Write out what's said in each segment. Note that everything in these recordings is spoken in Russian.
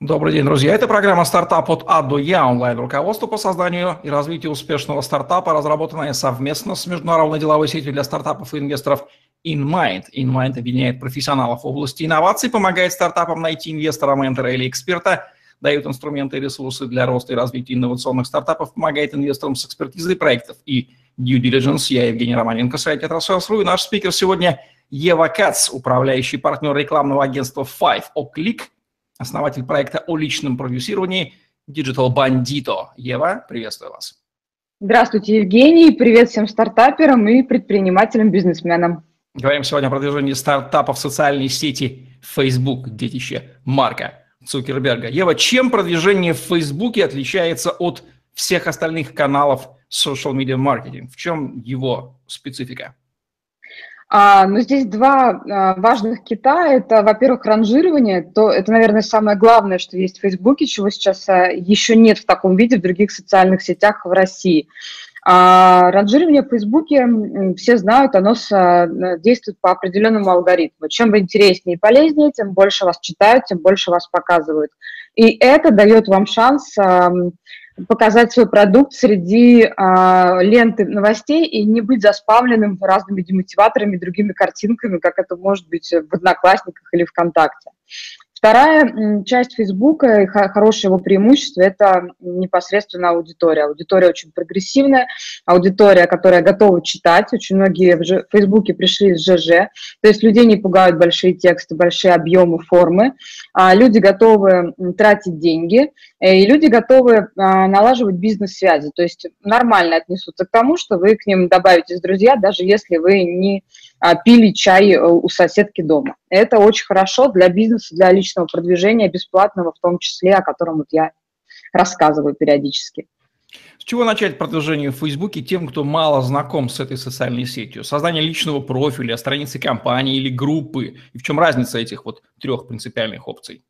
Добрый день, друзья. Это программа «Стартап от А до Я» онлайн-руководство по созданию и развитию успешного стартапа, разработанная совместно с международной деловой сетью для стартапов и инвесторов InMind. InMind объединяет профессионалов в области инноваций, помогает стартапам найти инвестора, ментора или эксперта, дает инструменты и ресурсы для роста и развития инновационных стартапов, помогает инвесторам с экспертизой проектов и due diligence. Я Евгений Романенко, сайт «Тетрасселс.ру» и наш спикер сегодня Ева Кац, управляющий партнер рекламного агентства Five O'Click – основатель проекта о личном продюсировании Digital Bandito. Ева, приветствую вас. Здравствуйте, Евгений. Привет всем стартаперам и предпринимателям, бизнесменам. Говорим сегодня о продвижении стартапов в социальной сети Facebook, детище Марка Цукерберга. Ева, чем продвижение в Facebook отличается от всех остальных каналов social media marketing? В чем его специфика? А, но здесь два а, важных кита. Это, во-первых, ранжирование. То, это, наверное, самое главное, что есть в Фейсбуке, чего сейчас а, еще нет в таком виде в других социальных сетях в России. А ранжирование в Фейсбуке, все знают, оно действует по определенному алгоритму. Чем вы интереснее и полезнее, тем больше вас читают, тем больше вас показывают. И это дает вам шанс показать свой продукт среди э, ленты новостей и не быть заспавленным разными демотиваторами, другими картинками, как это может быть в Одноклассниках или ВКонтакте. Вторая часть Фейсбука, хорошее его преимущество, это непосредственно аудитория. Аудитория очень прогрессивная, аудитория, которая готова читать. Очень многие в Фейсбуке пришли из ЖЖ, то есть людей не пугают большие тексты, большие объемы, формы. А люди готовы тратить деньги, э, и люди готовы а, налаживать бизнес-связи. То есть нормально отнесутся к тому, что вы к ним добавитесь друзья, даже если вы не пили чай э, у соседки дома. Это очень хорошо для бизнеса, для личного продвижения, бесплатного в том числе, о котором вот я рассказываю периодически. С чего начать продвижение в Фейсбуке тем, кто мало знаком с этой социальной сетью? Создание личного профиля, страницы компании или группы? И в чем разница этих вот трех принципиальных опций?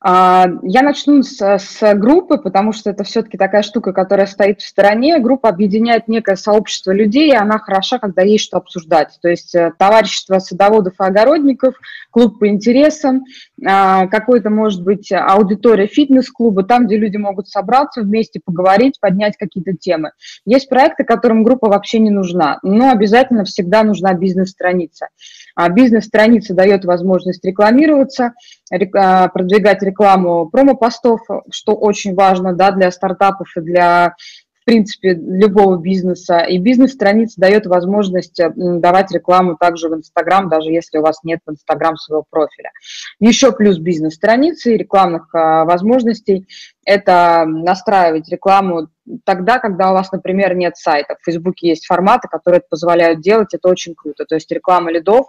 А, я начну с, с группы, потому что это все-таки такая штука, которая стоит в стороне. Группа объединяет некое сообщество людей, и она хороша, когда есть что обсуждать. То есть э, товарищество садоводов и огородников, клуб по интересам, а, какой-то, может быть, аудитория фитнес-клуба, там, где люди могут собраться вместе, поговорить, поднять какие-то темы. Есть проекты, которым группа вообще не нужна, но обязательно всегда нужна бизнес-страница. А бизнес-страница дает возможность рекламироваться, продвигать рекламу промо-постов, что очень важно да, для стартапов и для в принципе, любого бизнеса. И бизнес-страница дает возможность давать рекламу также в Инстаграм, даже если у вас нет в Инстаграм своего профиля. Еще плюс бизнес-страницы и рекламных а, возможностей – это настраивать рекламу тогда, когда у вас, например, нет сайта. В Фейсбуке есть форматы, которые это позволяют делать, это очень круто. То есть реклама лидов,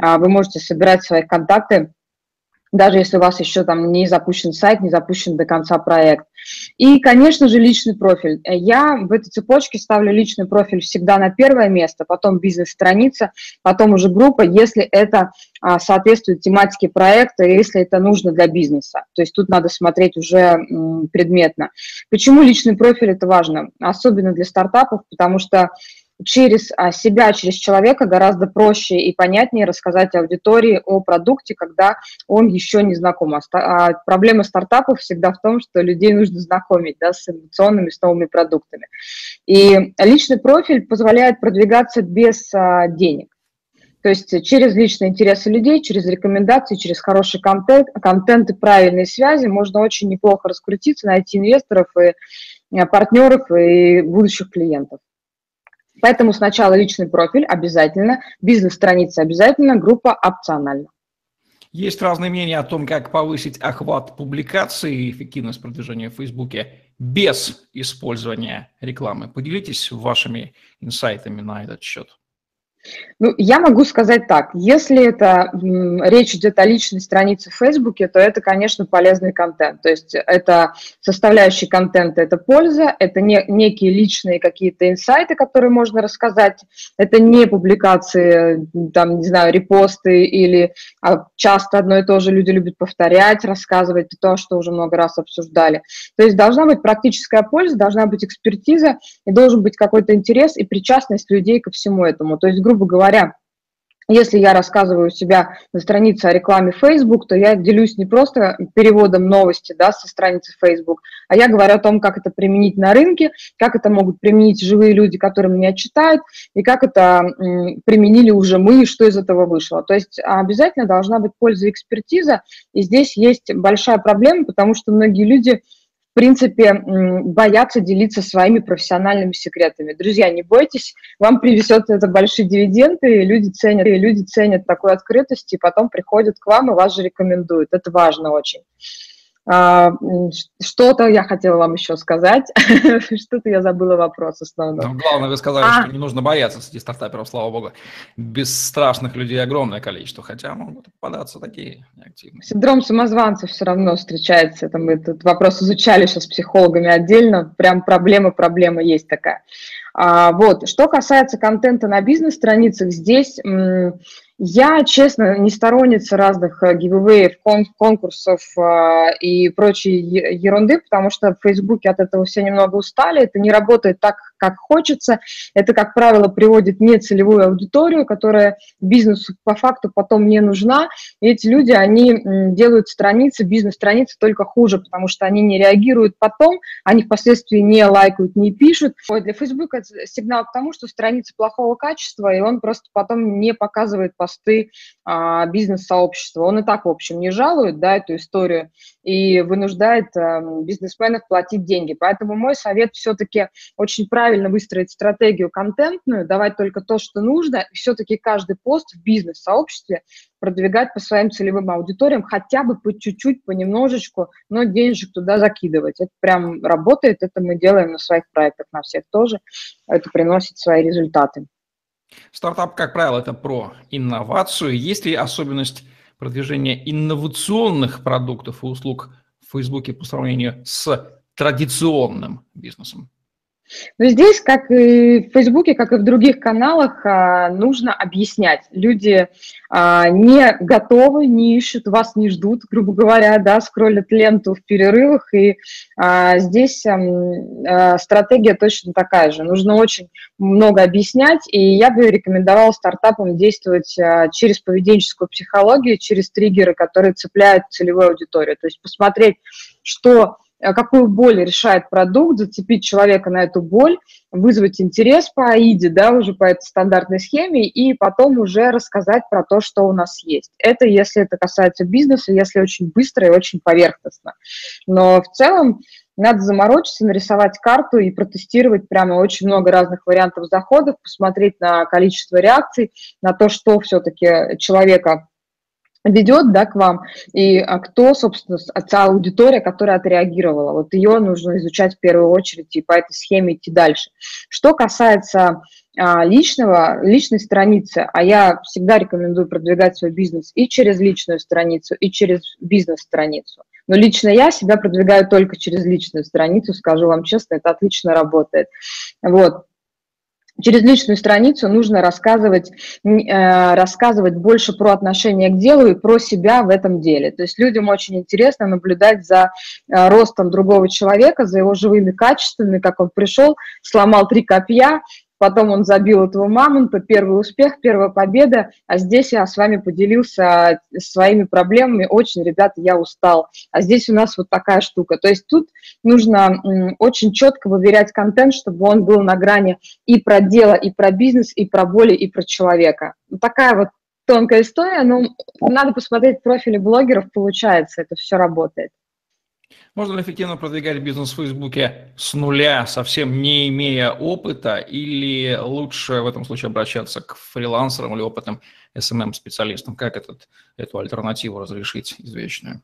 а, вы можете собирать свои контакты даже если у вас еще там не запущен сайт, не запущен до конца проект. И, конечно же, личный профиль. Я в этой цепочке ставлю личный профиль всегда на первое место, потом бизнес-страница, потом уже группа, если это а, соответствует тематике проекта, если это нужно для бизнеса. То есть тут надо смотреть уже м, предметно. Почему личный профиль это важно? Особенно для стартапов, потому что через а, себя, через человека гораздо проще и понятнее рассказать аудитории о продукте, когда он еще не знаком. А, а проблема стартапов всегда в том, что людей нужно знакомить да, с инновационными, с новыми продуктами. И личный профиль позволяет продвигаться без а, денег. То есть через личные интересы людей, через рекомендации, через хороший контент, контент и правильные связи можно очень неплохо раскрутиться, найти инвесторов и партнеров и будущих клиентов. Поэтому сначала личный профиль обязательно, бизнес-страница обязательно, группа опциональна. Есть разные мнения о том, как повысить охват публикаций и эффективность продвижения в Фейсбуке без использования рекламы. Поделитесь вашими инсайтами на этот счет. Ну, я могу сказать так, если это речь идет о личной странице в Фейсбуке, то это, конечно, полезный контент. То есть это составляющий контента, это польза, это не, некие личные какие-то инсайты, которые можно рассказать. Это не публикации, там, не знаю, репосты или а часто одно и то же люди любят повторять, рассказывать то, что уже много раз обсуждали. То есть должна быть практическая польза, должна быть экспертиза и должен быть какой-то интерес и причастность людей ко всему этому. То есть, грубо грубо говоря, если я рассказываю у себя на странице о рекламе Facebook, то я делюсь не просто переводом новости да, со страницы Facebook, а я говорю о том, как это применить на рынке, как это могут применить живые люди, которые меня читают, и как это применили уже мы, и что из этого вышло. То есть обязательно должна быть польза и экспертиза, и здесь есть большая проблема, потому что многие люди принципе, боятся делиться своими профессиональными секретами. Друзья, не бойтесь, вам привезет это большие дивиденды, и люди ценят, и люди ценят такую открытость, и потом приходят к вам и вас же рекомендуют. Это важно очень. А, что-то я хотела вам еще сказать. Что-то я забыла вопрос основной. Ну, главное, вы сказали, а. что не нужно бояться среди стартаперов, слава богу. Бесстрашных людей огромное количество, хотя могут попадаться такие неактивные. Синдром самозванца все равно встречается. Это мы этот вопрос изучали сейчас с психологами отдельно. Прям проблема, проблема есть такая. А, вот. Что касается контента на бизнес-страницах, здесь я, честно, не сторонница разных гивэвеев, конкурсов а, и прочей ерунды, потому что в Фейсбуке от этого все немного устали, это не работает так, как хочется. Это, как правило, приводит нецелевую аудиторию, которая бизнесу по факту потом не нужна. И эти люди, они делают страницы, бизнес-страницы только хуже, потому что они не реагируют потом, они впоследствии не лайкают, не пишут. Для Facebook это сигнал к тому, что страница плохого качества, и он просто потом не показывает посты а, бизнес-сообщества. Он и так, в общем, не жалует да, эту историю и вынуждает а, бизнесменов платить деньги. Поэтому мой совет все-таки очень правильный правильно выстроить стратегию контентную, давать только то, что нужно, и все-таки каждый пост в бизнес-сообществе продвигать по своим целевым аудиториям, хотя бы по чуть-чуть, понемножечку, но денежек туда закидывать. Это прям работает, это мы делаем на своих проектах, на всех тоже. Это приносит свои результаты. Стартап, как правило, это про инновацию. Есть ли особенность продвижения инновационных продуктов и услуг в Фейсбуке по сравнению с традиционным бизнесом? Но здесь, как и в Фейсбуке, как и в других каналах, а, нужно объяснять. Люди а, не готовы, не ищут, вас не ждут, грубо говоря, да, скроллят ленту в перерывах, и а, здесь стратегия точно такая же. Нужно очень много объяснять, и я бы рекомендовала стартапам действовать через поведенческую психологию, через триггеры, которые цепляют целевую аудиторию. То есть посмотреть, что какую боль решает продукт, зацепить человека на эту боль, вызвать интерес по АИДе, да, уже по этой стандартной схеме, и потом уже рассказать про то, что у нас есть. Это если это касается бизнеса, если очень быстро и очень поверхностно. Но в целом надо заморочиться, нарисовать карту и протестировать прямо очень много разных вариантов заходов, посмотреть на количество реакций, на то, что все-таки человека ведет да, к вам, и а кто, собственно, та аудитория, которая отреагировала. Вот ее нужно изучать в первую очередь и по этой схеме идти дальше. Что касается а, личного, личной страницы, а я всегда рекомендую продвигать свой бизнес и через личную страницу, и через бизнес-страницу. Но лично я себя продвигаю только через личную страницу, скажу вам честно, это отлично работает. Вот. Через личную страницу нужно рассказывать, э, рассказывать больше про отношение к делу и про себя в этом деле. То есть людям очень интересно наблюдать за э, ростом другого человека, за его живыми качествами, как он пришел, сломал три копья, потом он забил этого мамонта, первый успех, первая победа, а здесь я с вами поделился своими проблемами, очень, ребята, я устал, а здесь у нас вот такая штука. То есть тут нужно очень четко выверять контент, чтобы он был на грани и про дело, и про бизнес, и про боли, и про человека. Такая вот тонкая история, но надо посмотреть профили блогеров, получается, это все работает. Можно ли эффективно продвигать бизнес в Фейсбуке с нуля, совсем не имея опыта, или лучше в этом случае обращаться к фрилансерам или опытным SMM-специалистам? Как этот, эту альтернативу разрешить извечную?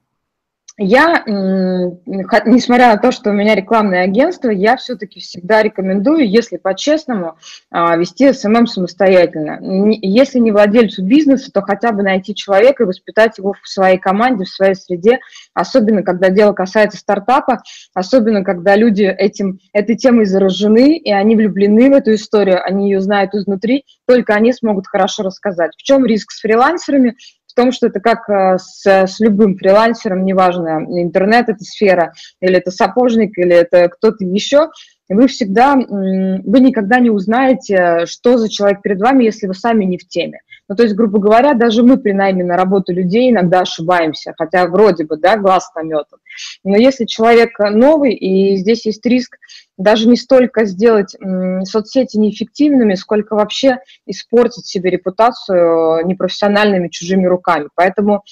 Я, несмотря на то, что у меня рекламное агентство, я все-таки всегда рекомендую, если по-честному, а, вести SMM эм эм самостоятельно. Если не владельцу бизнеса, то хотя бы найти человека и воспитать его в своей команде, в своей среде, особенно когда дело касается стартапа, особенно когда люди этим, этой темой заражены, и они влюблены в эту историю, они ее знают изнутри, только они смогут хорошо рассказать. В чем риск с фрилансерами? В том, что это как э, с, с любым фрилансером, неважно, интернет это сфера, или это сапожник, или это кто-то еще, вы всегда, вы никогда не узнаете, что за человек перед вами, если вы сами не в теме. Ну, то есть, грубо говоря, даже мы при найме на работу людей иногда ошибаемся, хотя вроде бы, да, глаз наметан. Но если человек новый, и здесь есть риск даже не столько сделать соцсети неэффективными, сколько вообще испортить себе репутацию непрофессиональными чужими руками. Поэтому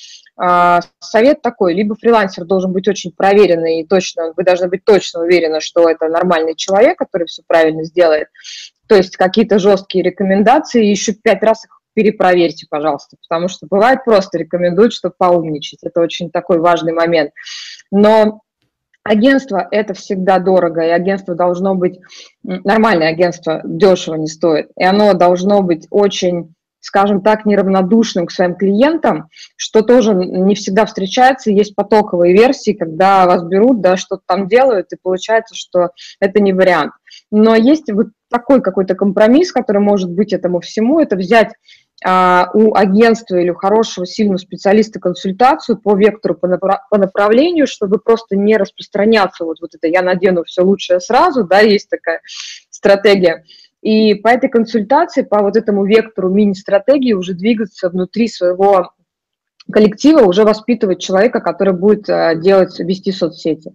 э, совет такой, либо фрилансер должен быть очень проверенный и точно, вы должны быть точно уверены, что это нормальный человек, который все правильно сделает, то есть какие-то жесткие рекомендации, еще пять раз их перепроверьте, пожалуйста, потому что бывает просто рекомендуют, чтобы поумничать. Это очень такой важный момент. Но агентство – это всегда дорого, и агентство должно быть, нормальное агентство дешево не стоит, и оно должно быть очень скажем так, неравнодушным к своим клиентам, что тоже не всегда встречается. Есть потоковые версии, когда вас берут, да, что-то там делают, и получается, что это не вариант. Но есть вот такой какой-то компромисс, который может быть этому всему, это взять у агентства или у хорошего, сильного специалиста консультацию по вектору, по, направ- по направлению, чтобы просто не распространяться, вот, вот это я надену все лучшее сразу, да, есть такая стратегия. И по этой консультации, по вот этому вектору мини-стратегии уже двигаться внутри своего коллектива, уже воспитывать человека, который будет а, делать, вести соцсети.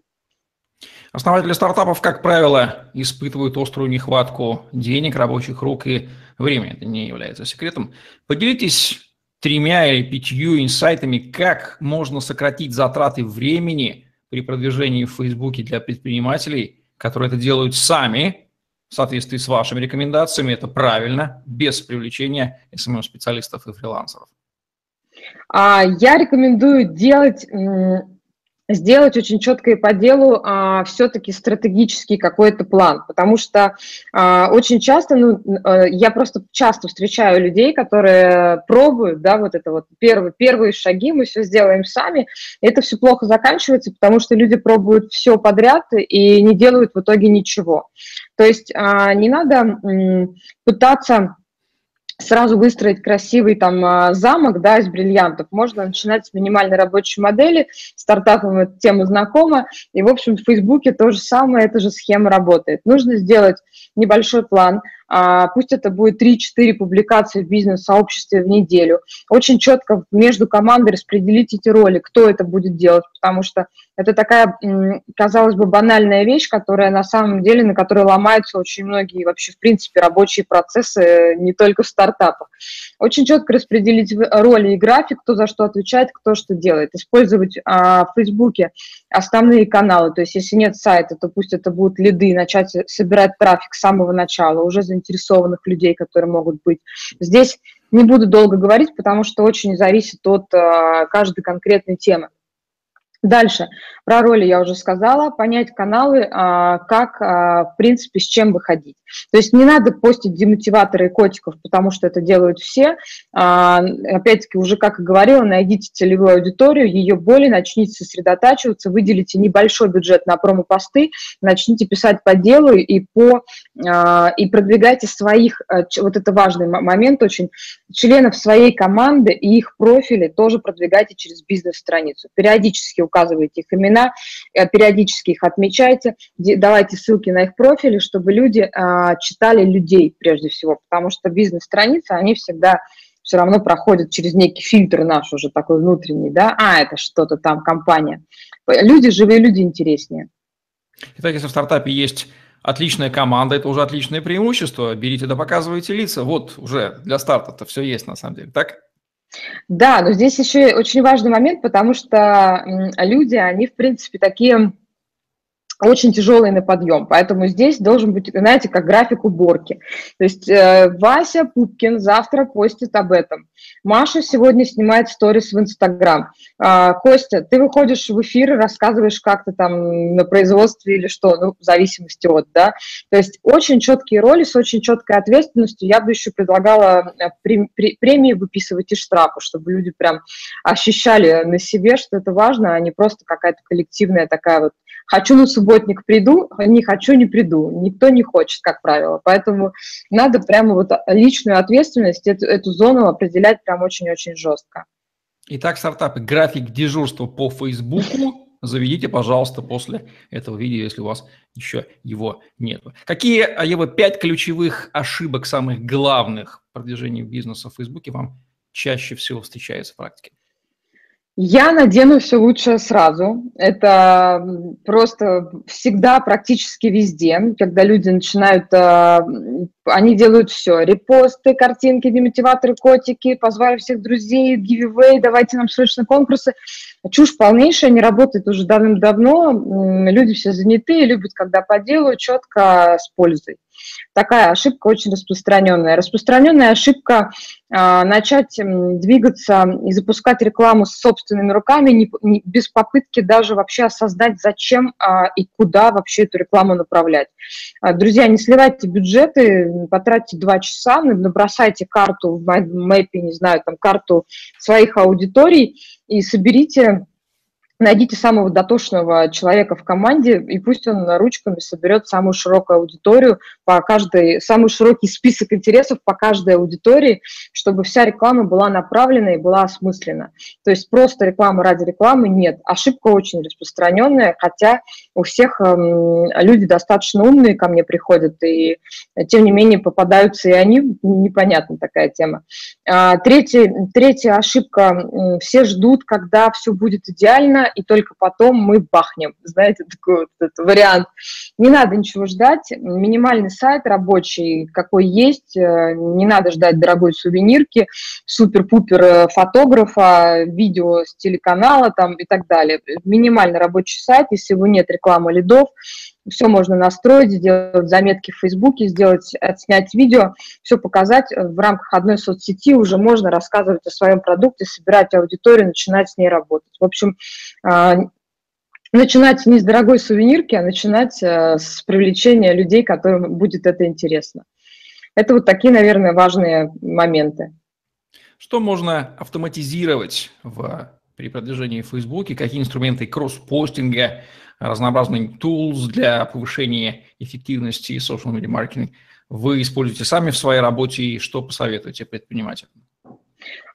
Основатели стартапов, как правило, испытывают острую нехватку денег, рабочих рук и времени. Это не является секретом. Поделитесь тремя или пятью инсайтами, как можно сократить затраты времени при продвижении в Фейсбуке для предпринимателей, которые это делают сами, в соответствии с вашими рекомендациями. Это правильно, без привлечения СММ-специалистов и фрилансеров. А, я рекомендую делать сделать очень четко и по делу а, все-таки стратегический какой-то план, потому что а, очень часто, ну, а, я просто часто встречаю людей, которые пробуют, да, вот это вот первые, первые шаги, мы все сделаем сами, это все плохо заканчивается, потому что люди пробуют все подряд и не делают в итоге ничего. То есть а, не надо м, пытаться сразу выстроить красивый там а, замок, да, из бриллиантов. Можно начинать с минимальной рабочей модели, стартапам эта тема знакома, и, в общем, в Фейсбуке то же самое, эта же схема работает. Нужно сделать небольшой план, пусть это будет 3-4 публикации в бизнес-сообществе в неделю. Очень четко между командой распределить эти роли, кто это будет делать, потому что это такая, казалось бы, банальная вещь, которая на самом деле, на которой ломаются очень многие вообще, в принципе, рабочие процессы не только в стартапах. Очень четко распределить роли и график, кто за что отвечает, кто что делает. Использовать а, в Фейсбуке основные каналы, то есть если нет сайта, то пусть это будут лиды, начать собирать трафик с самого начала, уже заинтересованных людей, которые могут быть. Здесь не буду долго говорить, потому что очень зависит от а, каждой конкретной темы. Дальше. Про роли я уже сказала. Понять каналы, а, как, а, в принципе, с чем выходить. То есть не надо постить демотиваторы и котиков, потому что это делают все. А, опять-таки, уже, как и говорила, найдите целевую аудиторию, ее боли, начните сосредотачиваться, выделите небольшой бюджет на промо-посты, начните писать по делу и, по, и продвигайте своих, вот это важный момент очень, членов своей команды и их профили тоже продвигайте через бизнес-страницу. Периодически указывайте их имена, э, периодически их отмечайте, давайте ссылки на их профили, чтобы люди а, читали людей прежде всего, потому что бизнес-страницы, они всегда все равно проходят через некий фильтр наш уже такой внутренний, да, а, это что-то там, компания. Люди, живые люди интереснее. Итак, если в стартапе есть отличная команда, это уже отличное преимущество. Берите да показывайте лица. Вот уже для старта-то все есть на самом деле, так? Да, но здесь еще очень важный момент, потому что люди, они, в принципе, такие очень тяжелый на подъем, поэтому здесь должен быть, знаете, как график уборки. То есть э, Вася Пупкин завтра постит об этом. Маша сегодня снимает сторис в Инстаграм. Э, Костя, ты выходишь в эфир и рассказываешь, как ты там на производстве или что, ну, в зависимости от, да. То есть очень четкие роли с очень четкой ответственностью. Я бы еще предлагала э, премии выписывать и штрафы, чтобы люди прям ощущали на себе, что это важно, а не просто какая-то коллективная такая вот Хочу на субботник приду, не хочу не приду. Никто не хочет, как правило. Поэтому надо прямо вот личную ответственность, эту, эту зону определять прям очень-очень жестко. Итак, стартапы, график дежурства по Фейсбуку заведите, пожалуйста, после этого видео, если у вас еще его нет. Какие, Ева, пять ключевых ошибок, самых главных в продвижении бизнеса в Фейсбуке вам чаще всего встречаются в практике? Я надену все лучшее сразу. Это просто всегда, практически везде, когда люди начинают, э, они делают все. Репосты, картинки, демотиваторы, котики, позвали всех друзей, giveaway, давайте нам срочно конкурсы. Чушь полнейшая, не работает уже давным-давно. Люди все заняты, любят, когда по делу, четко, с пользой. Такая ошибка очень распространенная. Распространенная ошибка а, начать двигаться и запускать рекламу с собственными руками не, не, без попытки даже вообще осознать, зачем а, и куда вообще эту рекламу направлять. А, друзья, не сливайте бюджеты, потратьте два часа, набросайте карту в мэпе, не знаю, там карту своих аудиторий и соберите найдите самого дотошного человека в команде, и пусть он ручками соберет самую широкую аудиторию по каждой, самый широкий список интересов по каждой аудитории, чтобы вся реклама была направлена и была осмыслена. То есть просто реклама ради рекламы нет. Ошибка очень распространенная, хотя у всех эм, люди достаточно умные ко мне приходят, и тем не менее попадаются и они, непонятна такая тема. А, третья, третья ошибка, все ждут, когда все будет идеально, и только потом мы бахнем. Знаете, такой вот этот вариант. Не надо ничего ждать. Минимальный сайт рабочий, какой есть. Э, не надо ждать дорогой сувенирки, супер-пупер э, фотографа, видео с телеканала там и так далее. Минимальный рабочий сайт, если его нет рекламы лидов, все можно настроить, сделать заметки в Фейсбуке, сделать, отснять видео, все показать. В рамках одной соцсети уже можно рассказывать о своем продукте, собирать аудиторию, начинать с ней работать. В общем, а, начинать не с дорогой сувенирки, а начинать э, с привлечения людей, которым будет это интересно. Это вот такие, наверное, важные моменты. Что можно автоматизировать в, при продвижении в Фейсбуке? Какие инструменты кросс-постинга, разнообразные tools для повышения эффективности social media маркетинга вы используете сами в своей работе и что посоветуете предпринимателям?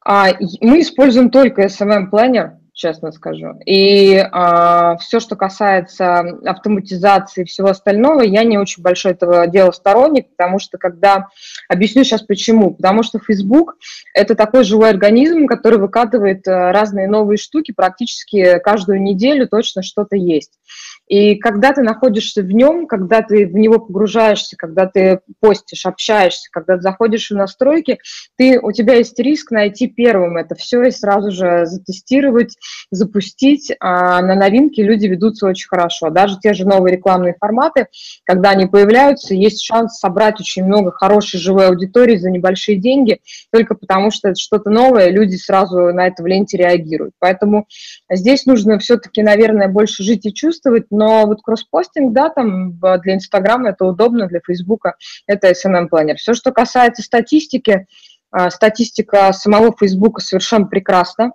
А, мы используем только SMM-планер, честно скажу. И а, все, что касается автоматизации и всего остального, я не очень большой этого дела сторонник, потому что когда... Объясню сейчас почему. Потому что Facebook – это такой живой организм, который выкатывает э, разные новые штуки практически каждую неделю точно что-то есть. И когда ты находишься в нем, когда ты в него погружаешься, когда ты постишь, общаешься, когда ты заходишь в настройки, ты, у тебя есть риск найти первым это все и сразу же затестировать, запустить. А на новинки люди ведутся очень хорошо. Даже те же новые рекламные форматы, когда они появляются, есть шанс собрать очень много хорошей живой аудитории за небольшие деньги, только потому что это что-то новое, люди сразу на это в ленте реагируют. Поэтому здесь нужно все-таки, наверное, больше жить и чувствовать, но вот кросспостинг, да, там для Инстаграма это удобно, для Фейсбука это SMM-планер. Все, что касается статистики, а, статистика самого Фейсбука совершенно прекрасна.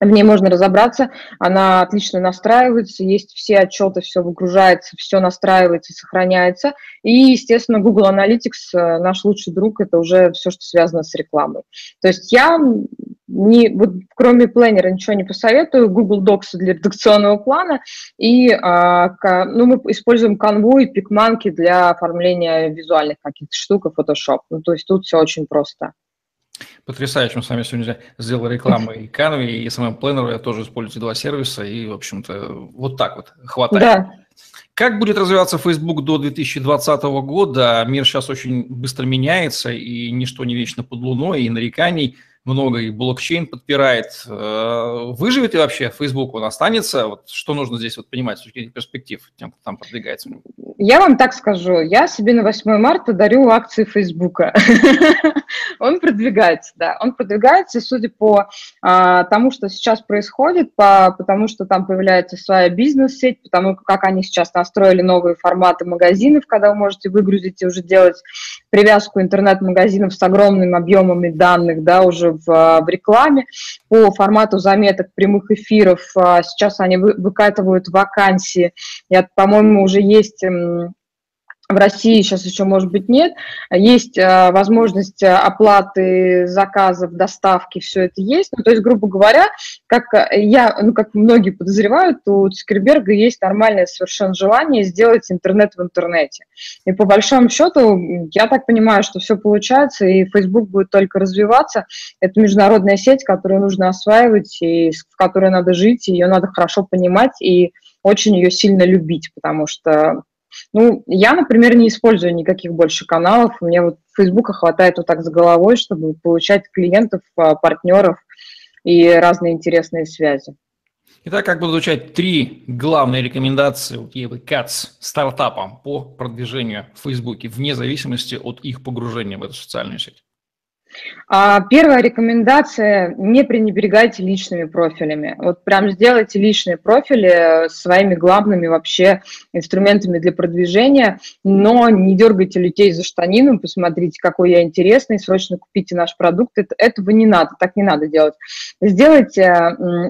В ней можно разобраться, она отлично настраивается, есть все отчеты, все выгружается, все настраивается, сохраняется. И, естественно, Google Analytics, э, наш лучший друг, это уже все, что связано с рекламой. То есть я не, вот, кроме планера ничего не посоветую, Google Docs для редакционного плана, и а, ну, мы используем Canva и PicMonkey для оформления визуальных каких-то штук и Photoshop. Ну, то есть тут все очень просто. Потрясающе, мы с вами сегодня сделали рекламу и Canva, и SMM Planner, я тоже использую два сервиса, и, в общем-то, вот так вот хватает. Да. Как будет развиваться Facebook до 2020 года? Мир сейчас очень быстро меняется, и ничто не вечно под луной, и нареканий – много, и блокчейн подпирает. Э, выживет ли вообще Facebook? Он останется? Вот что нужно здесь вот понимать с точки зрения перспектив тем, кто там продвигается? Я вам так скажу. Я себе на 8 марта дарю акции Facebook. Он продвигается, да. Он продвигается, судя по а, тому, что сейчас происходит, по, потому что там появляется своя бизнес-сеть, потому как они сейчас настроили новые форматы магазинов, когда вы можете выгрузить и уже делать привязку интернет-магазинов с огромными объемами данных, да, уже в, в рекламе по формату заметок прямых эфиров. А, сейчас они выкатывают вакансии. Я, по-моему, уже есть в России сейчас еще, может быть, нет. Есть э, возможность оплаты заказов, доставки, все это есть. Ну, то есть, грубо говоря, как я, ну, как многие подозревают, у Цукерберга есть нормальное совершенно желание сделать интернет в интернете. И по большому счету, я так понимаю, что все получается, и Facebook будет только развиваться. Это международная сеть, которую нужно осваивать, и в которой надо жить, ее надо хорошо понимать, и очень ее сильно любить, потому что ну, я, например, не использую никаких больше каналов. Мне вот Фейсбука хватает вот так с головой, чтобы получать клиентов, а, партнеров и разные интересные связи. Итак, как будут звучать три главные рекомендации у Евы Кац стартапам по продвижению в Фейсбуке, вне зависимости от их погружения в эту социальную сеть? А, первая рекомендация – не пренебрегайте личными профилями. Вот прям сделайте личные профили своими главными вообще инструментами для продвижения, но не дергайте людей за штанину, посмотрите, какой я интересный, срочно купите наш продукт. Это, этого не надо, так не надо делать. Сделайте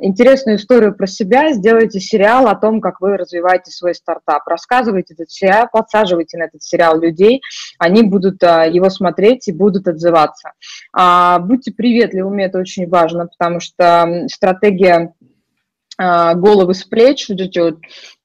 интересную историю про себя, сделайте сериал о том, как вы развиваете свой стартап. Рассказывайте этот сериал, подсаживайте на этот сериал людей, они будут а, его смотреть и будут отзываться. А, будьте приветливыми, это очень важно, потому что стратегия а, головы с плеч, вот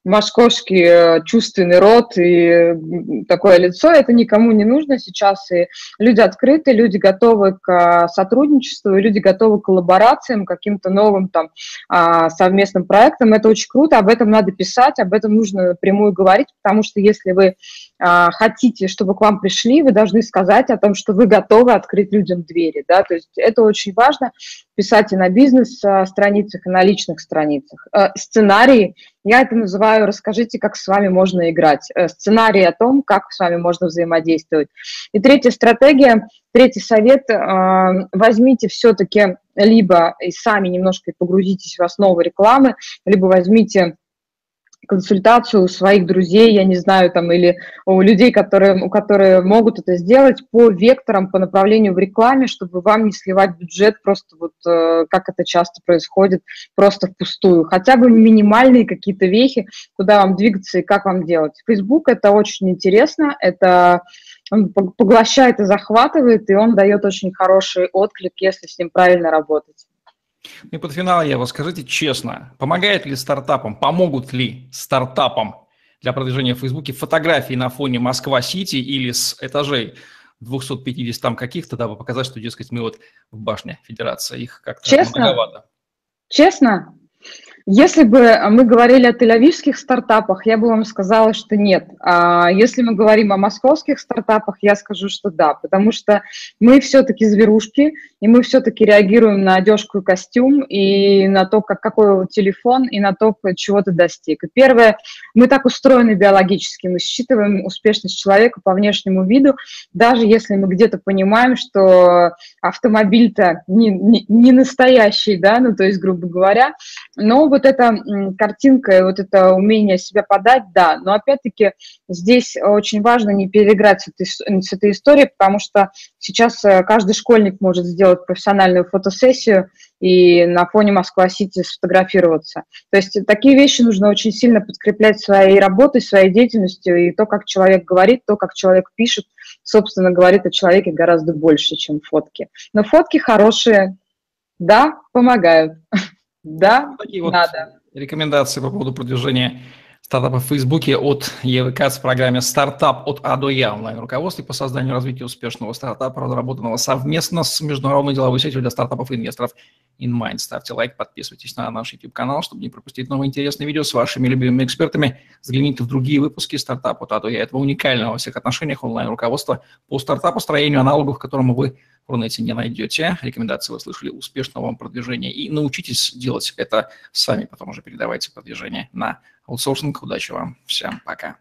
московский э, чувственный рот и такое лицо, это никому не нужно сейчас, и люди открыты, люди готовы к а, сотрудничеству, люди готовы к коллаборациям, каким-то новым там а, совместным проектам, это очень круто, об этом надо писать, об этом нужно напрямую говорить, потому что если вы а, хотите, чтобы к вам пришли, вы должны сказать о том, что вы готовы открыть людям двери, да, то есть это очень важно, писать и на бизнес-страницах, и на личных страницах. Э, сценарии, я это называю «расскажите, как с вами можно играть». Э, сценарий о том, как с вами можно взаимодействовать. И третья стратегия, третий совет э, – возьмите все-таки либо и сами немножко погрузитесь в основу рекламы, либо возьмите консультацию у своих друзей, я не знаю, там, или у людей, которые, у которые могут это сделать по векторам, по направлению в рекламе, чтобы вам не сливать бюджет просто вот, э, как это часто происходит, просто впустую. Хотя бы минимальные какие-то вехи, куда вам двигаться и как вам делать. Facebook это очень интересно, это он поглощает и захватывает, и он дает очень хороший отклик, если с ним правильно работать. И под финал, Ева, скажите честно, помогает ли стартапам, помогут ли стартапам для продвижения в Фейсбуке фотографии на фоне Москва-Сити или с этажей 250 там каких-то, дабы показать, что, дескать, мы вот в башне Федерации, их как-то Честно? Многовато. Честно? Если бы мы говорили о тель-авивских стартапах, я бы вам сказала, что нет. А если мы говорим о московских стартапах, я скажу, что да, потому что мы все-таки зверушки, и мы все-таки реагируем на одежку и костюм, и на то, как, какой телефон, и на то, чего ты достиг. И первое, мы так устроены биологически, мы считываем успешность человека по внешнему виду, даже если мы где-то понимаем, что автомобиль-то не, не, не настоящий, да, ну, то есть, грубо говоря, но вот эта картинка и вот это умение себя подать, да, но опять-таки здесь очень важно не переиграть с этой, с этой историей, потому что сейчас э, каждый школьник может сделать профессиональную фотосессию и на фоне Москва-Сити сфотографироваться. То есть такие вещи нужно очень сильно подкреплять своей работой, своей деятельностью, и то, как человек говорит, то, как человек пишет, собственно, говорит о человеке гораздо больше, чем фотки. Но фотки хорошие, да, помогают. Да, Такие надо. Вот рекомендации по поводу продвижения стартапа в Фейсбуке от ЕВК в программе «Стартап от А до Я» онлайн-руководстве по созданию и развитию успешного стартапа, разработанного совместно с международной деловой сетью для стартапов и инвесторов InMind. Ставьте лайк, подписывайтесь на наш YouTube-канал, чтобы не пропустить новые интересные видео с вашими любимыми экспертами. Взгляните в другие выпуски «Стартап от А до Я». Этого уникального во всех отношениях онлайн-руководства по стартапу, строению аналогов, которому вы Рунете не найдете. Рекомендации вы слышали, успешного вам продвижения. И научитесь делать это сами, потом уже передавайте продвижение на аутсорсинг. Удачи вам. Всем пока.